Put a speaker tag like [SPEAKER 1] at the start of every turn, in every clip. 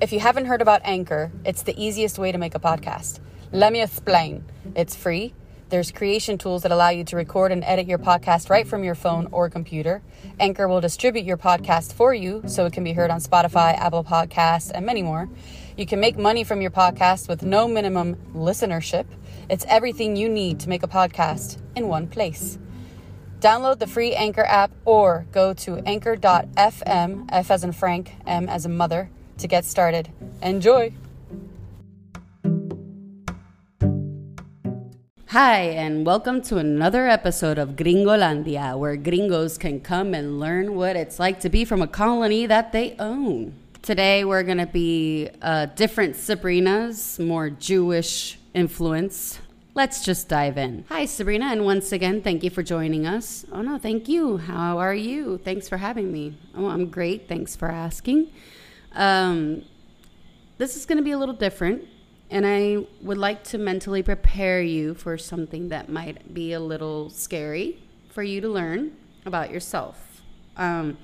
[SPEAKER 1] If you haven't heard about Anchor, it's the easiest way to make a podcast. Let me explain. It's free. There's creation tools that allow you to record and edit your podcast right from your phone or computer. Anchor will distribute your podcast for you so it can be heard on Spotify, Apple Podcasts, and many more. You can make money from your podcast with no minimum listenership. It's everything you need to make a podcast in one place. Download the free Anchor app or go to anchor.fm, F as in Frank, M as in mother, to get started. Enjoy! Hi, and welcome to another episode of Gringolandia, where gringos can come and learn what it's like to be from a colony that they own. Today, we're going to be uh, different Sabrinas, more Jewish influence. Let's just dive in. Hi, Sabrina, and once again, thank you for joining us. Oh, no, thank you. How are you? Thanks for having me. Oh, I'm great. Thanks for asking. Um, this is going to be a little different, and I would like to mentally prepare you for something that might be a little scary for you to learn about yourself. Um,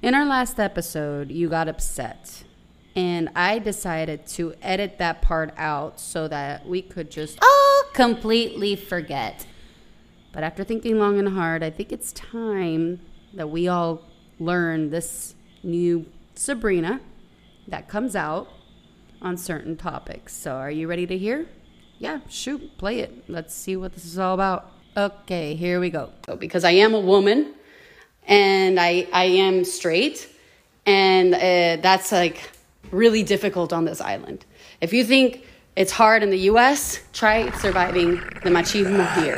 [SPEAKER 1] in our last episode, you got upset and I decided to edit that part out so that we could just all completely forget. But after thinking long and hard, I think it's time that we all learn this new Sabrina that comes out on certain topics. So, are you ready to hear? Yeah, shoot, play it. Let's see what this is all about. Okay, here we go. So, because I am a woman and I I am straight, and uh, that's like really difficult on this island. If you think it's hard in the US, try surviving the machismo here.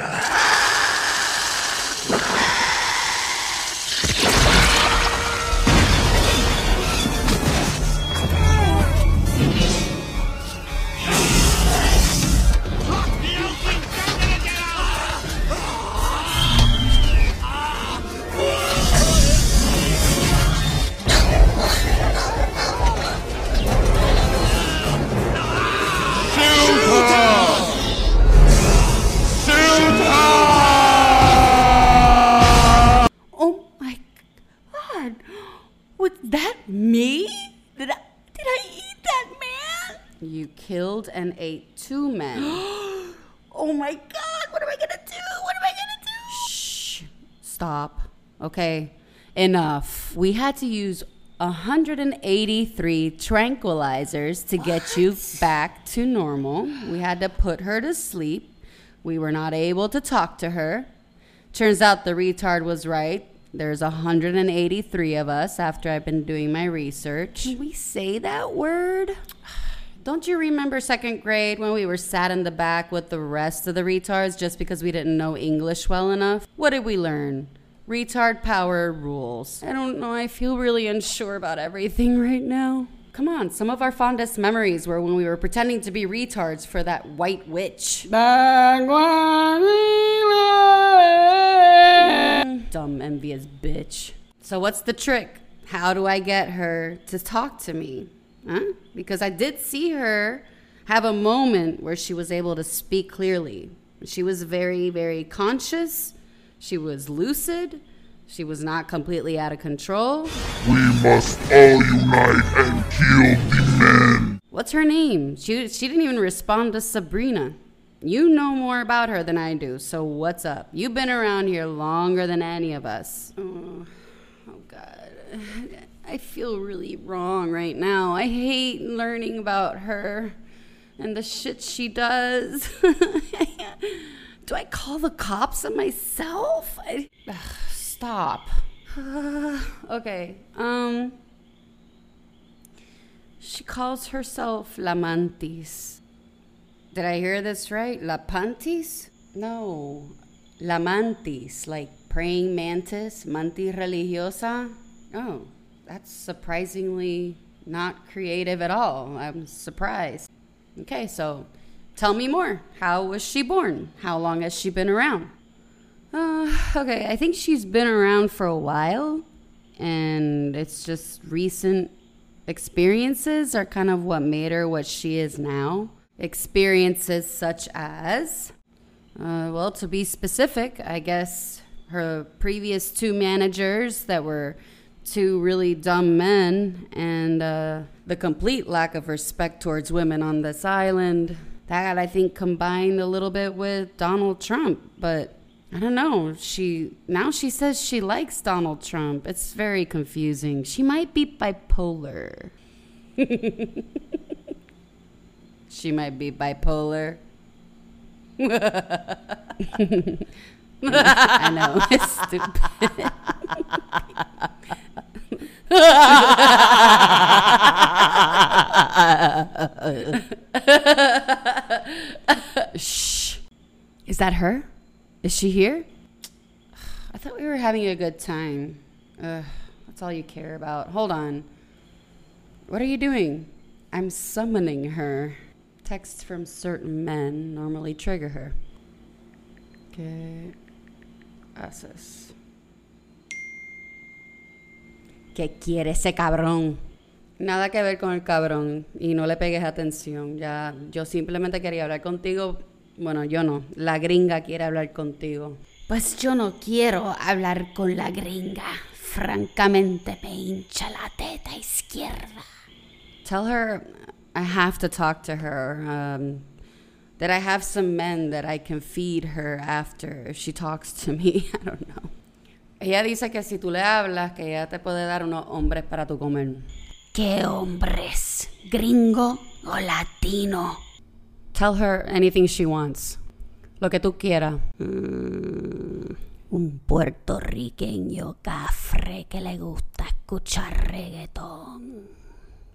[SPEAKER 1] Okay. Enough. We had to use 183 tranquilizers to get you back to normal. We had to put her to sleep. We were not able to talk to her. Turns out the retard was right. There's 183 of us after I've been doing my research. Can we say that word? Don't you remember second grade when we were sat in the back with the rest of the retards just because we didn't know English well enough? What did we learn? Retard power rules. I don't know, I feel really unsure about everything right now. Come on, some of our fondest memories were when we were pretending to be retards for that white witch. Dumb, envious bitch. So, what's the trick? How do I get her to talk to me? Huh? Because I did see her have a moment where she was able to speak clearly. She was very, very conscious. She was lucid. She was not completely out of control.
[SPEAKER 2] We must all unite and kill the men.
[SPEAKER 1] What's her name? She, she didn't even respond to Sabrina. You know more about her than I do, so what's up? You've been around here longer than any of us. Oh, oh God. I feel really wrong right now. I hate learning about her and the shit she does. do I call the cops on myself? I, ugh, stop. okay. Um. She calls herself La Mantis. Did I hear this right? La Pantis? No. La Mantis, like praying mantis, mantis religiosa. Oh, that's surprisingly not creative at all. I'm surprised. Okay, so tell me more. How was she born? How long has she been around? Uh, okay, I think she's been around for a while, and it's just recent experiences are kind of what made her what she is now. Experiences such as, uh, well, to be specific, I guess her previous two managers that were two really dumb men and uh, the complete lack of respect towards women on this island. That I think combined a little bit with Donald Trump, but I don't know. She now she says she likes Donald Trump. It's very confusing. She might be bipolar. she might be bipolar. I know it's stupid. Is that her? Is she here? I thought we were having a good time. Ugh, that's all you care about. Hold on. What are you doing? I'm summoning her. Texts from certain men normally trigger her. ¿Qué haces? ¿Qué quiere ese cabrón? Nada que ver con el cabrón y no le pegues atención. Ya, yo simplemente quería hablar contigo. Bueno, yo no. La gringa quiere hablar contigo. Pues yo no quiero hablar con la gringa. Francamente me hincha la teta izquierda. Tell her I have to talk to her. Um, that I have some men that I can feed her after if she talks to me. I don't know. Ella dice que si tú le hablas, que ella te puede dar unos hombres para tu comer. ¿Qué hombres? ¿Gringo o latino? Tell her anything she wants. Lo que tú quieras. Mm, un puertorriqueño cafre que le gusta escuchar reggaetón.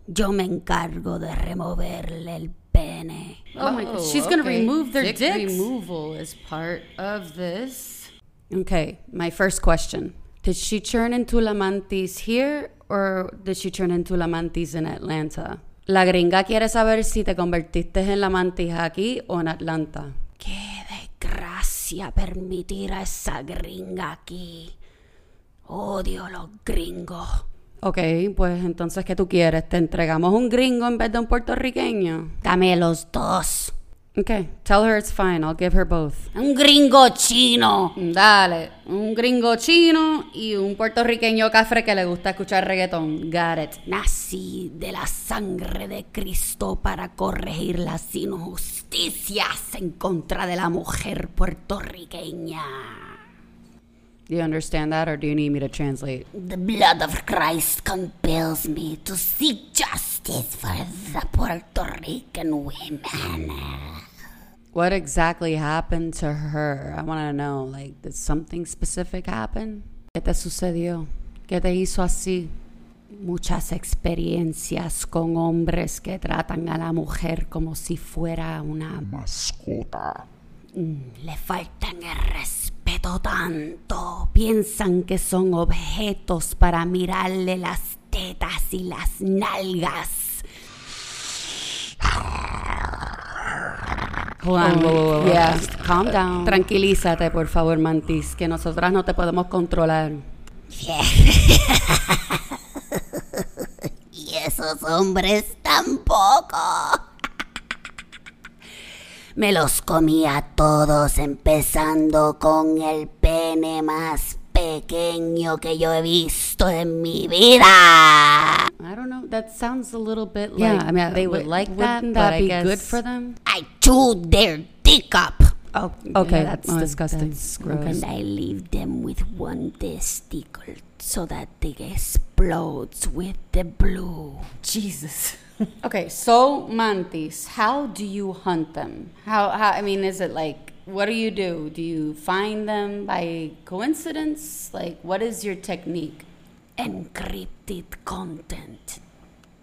[SPEAKER 1] Yo me encargo de removerle el pene. Oh my god, she's gonna remove their
[SPEAKER 3] Dick
[SPEAKER 1] dicks.
[SPEAKER 3] removal is part of this.
[SPEAKER 1] Okay, my first question. Did she turn into la mantis here or did she turn into la mantis in Atlanta? La gringa quiere saber si te convertiste en la mantis aquí o en Atlanta. Qué desgracia permitir a esa gringa aquí. Odio los gringos. Ok, pues entonces, ¿qué tú quieres? ¿Te entregamos un gringo en vez de un puertorriqueño? Dame los dos. Okay, tell her it's fine. I'll give her both. Un gringo chino. Dale, un gringo chino y un puertorriqueño cafre que le gusta escuchar reggaetón. Got it. Nací de la sangre de Cristo para corregir las injusticias en contra de la mujer puertorriqueña. Do you understand that or do you need me to translate? The blood of Christ compels me to seek justice for the Puerto Rican women. What exactly happened to her? I want to know. Like, did something specific happen? ¿Qué te sucedió? ¿Qué te hizo así? Muchas experiencias con hombres que tratan a la mujer como si fuera una
[SPEAKER 2] Mascota.
[SPEAKER 1] Mm, le faltan el respeto tanto. Piensan que son objetos para mirarle las tetas y las nalgas. Whoa. Yeah, calm down. Tranquilízate, por favor, Mantis, que nosotras no te podemos controlar. y esos hombres tampoco. Me los comía todos, empezando con el pene más pequeño que yo he visto en mi vida. I don't know. That sounds a little bit like.
[SPEAKER 3] Yeah,
[SPEAKER 1] like
[SPEAKER 3] I mean,
[SPEAKER 1] they would like that,
[SPEAKER 3] wouldn't
[SPEAKER 1] but
[SPEAKER 3] that
[SPEAKER 1] I
[SPEAKER 3] be
[SPEAKER 1] guess
[SPEAKER 3] good for them?
[SPEAKER 1] I chewed their dick up.
[SPEAKER 3] Oh,
[SPEAKER 1] Okay,
[SPEAKER 3] yeah, that's
[SPEAKER 1] oh,
[SPEAKER 3] disgusting.
[SPEAKER 1] that's
[SPEAKER 3] gross.
[SPEAKER 1] And I leave them with one testicle so that it explodes with the blue.
[SPEAKER 3] Jesus.
[SPEAKER 1] Okay, so mantis, how do you hunt them? How, how I mean, is it like what do you do? Do you find them by coincidence? Like what is your technique? Encrypted content.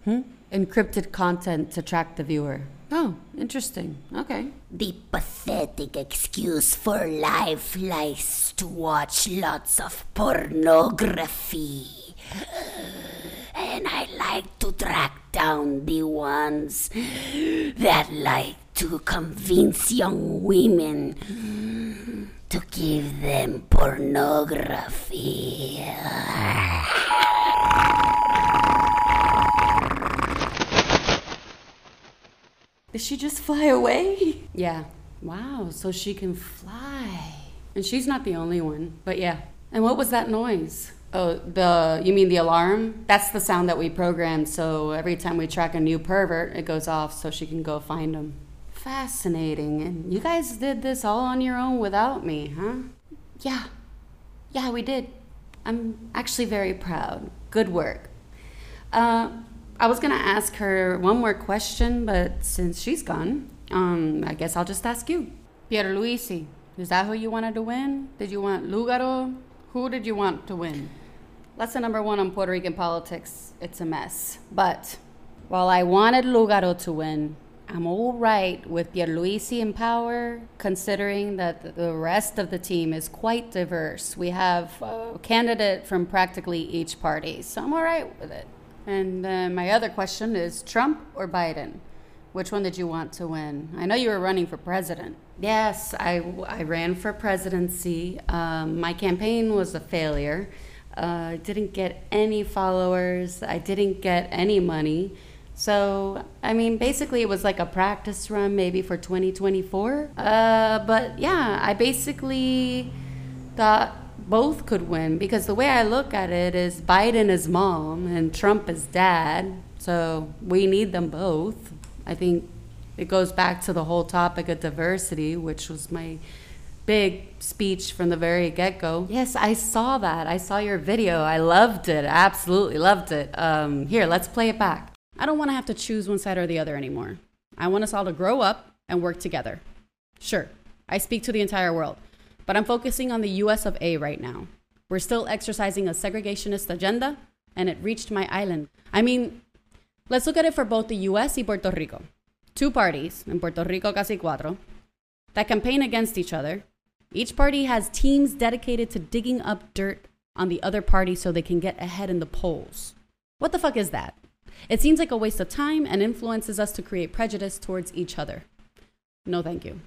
[SPEAKER 1] Hmm? Encrypted content to track the viewer. Oh, interesting. Okay. The pathetic excuse for life lies to watch lots of pornography. And I like to track down the ones that like to convince young women to give them pornography. Did she just fly away? Yeah. Wow, so she can fly. And she's not the only one, but yeah. And what was that noise? Oh, the you mean the alarm? That's the sound that we programmed. So every time we track a new pervert, it goes off so she can go find him. Fascinating. And you guys did this all on your own without me, huh? Yeah. Yeah, we did. I'm actually very proud. Good work. Uh, I was gonna ask her one more question, but since she's gone, um, I guess I'll just ask you. Pierluisi, is that who you wanted to win? Did you want Lugaro? Who did you want to win? Lesson number one on Puerto Rican politics it's a mess. But while I wanted Lugaro to win, I'm all right with Pierluisi in power, considering that the rest of the team is quite diverse. We have a candidate from practically each party, so I'm all right with it. And uh, my other question is Trump or Biden? Which one did you want to win? I know you were running for president. Yes, I, I ran for presidency. Um, my campaign was a failure. Uh, I didn't get any followers, I didn't get any money. So, I mean, basically, it was like a practice run maybe for 2024. Uh, but yeah, I basically thought both could win because the way I look at it is Biden is mom and Trump is dad. So we need them both. I think it goes back to the whole topic of diversity, which was my big speech from the very get go. Yes, I saw that. I saw your video. I loved it. Absolutely loved it. Um, here, let's play it back. I don't want to have to choose one side or the other anymore. I want us all to grow up and work together. Sure, I speak to the entire world, but I'm focusing on the US of A right now. We're still exercising a segregationist agenda, and it reached my island. I mean, let's look at it for both the US and Puerto Rico. Two parties, in Puerto Rico casi cuatro, that campaign against each other. Each party has teams dedicated to digging up dirt on the other party so they can get ahead in the polls. What the fuck is that? It seems like a waste of time and influences us to create prejudice towards each other. No, thank you.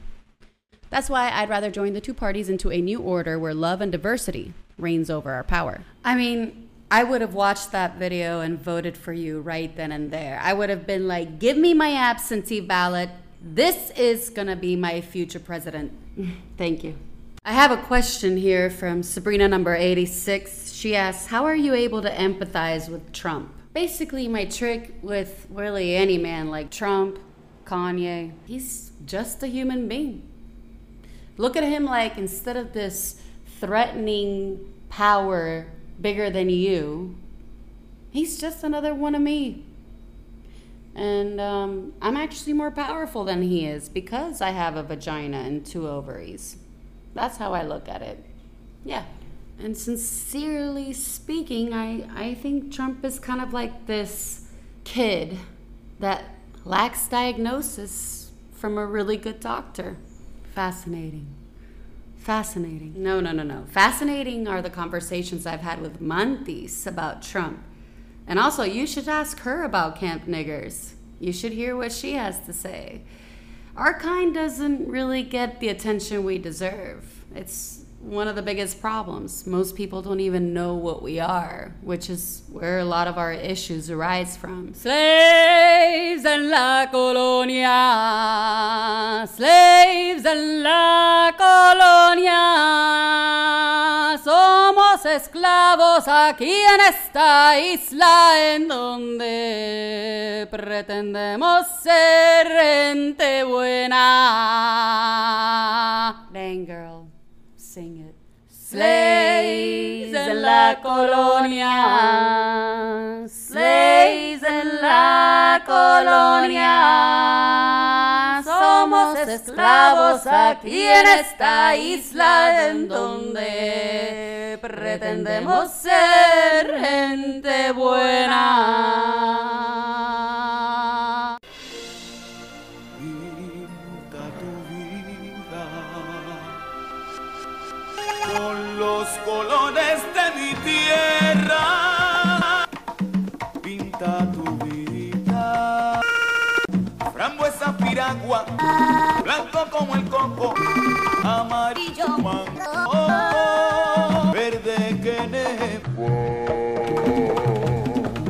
[SPEAKER 1] That's why I'd rather join the two parties into a new order where love and diversity reigns over our power. I mean, I would have watched that video and voted for you right then and there. I would have been like, give me my absentee ballot. This is going to be my future president. Thank you. I have a question here from Sabrina number 86. She asks, How are you able to empathize with Trump? basically my trick with really any man like Trump, Kanye, he's just a human being. Look at him like instead of this threatening power bigger than you, he's just another one of me. And um, I'm actually more powerful than he is because I have a vagina and two ovaries. That's how I look at it. Yeah. And sincerely speaking, I, I think Trump is kind of like this kid that lacks diagnosis from a really good doctor. Fascinating. Fascinating. No, no, no, no. Fascinating are the conversations I've had with Mantis about Trump. And also, you should ask her about Camp Niggers. You should hear what she has to say. Our kind doesn't really get the attention we deserve. It's one of the biggest problems. Most people don't even know what we are, which is where a lot of our issues arise from. Slaves en la colonia, slaves en la colonia, somos esclavos aquí en esta isla en donde pretendemos ser colonia, somos esclavos aquí en esta isla en donde pretendemos ser gente buena.
[SPEAKER 4] Blanco como el coco, amarillo como verde que neve.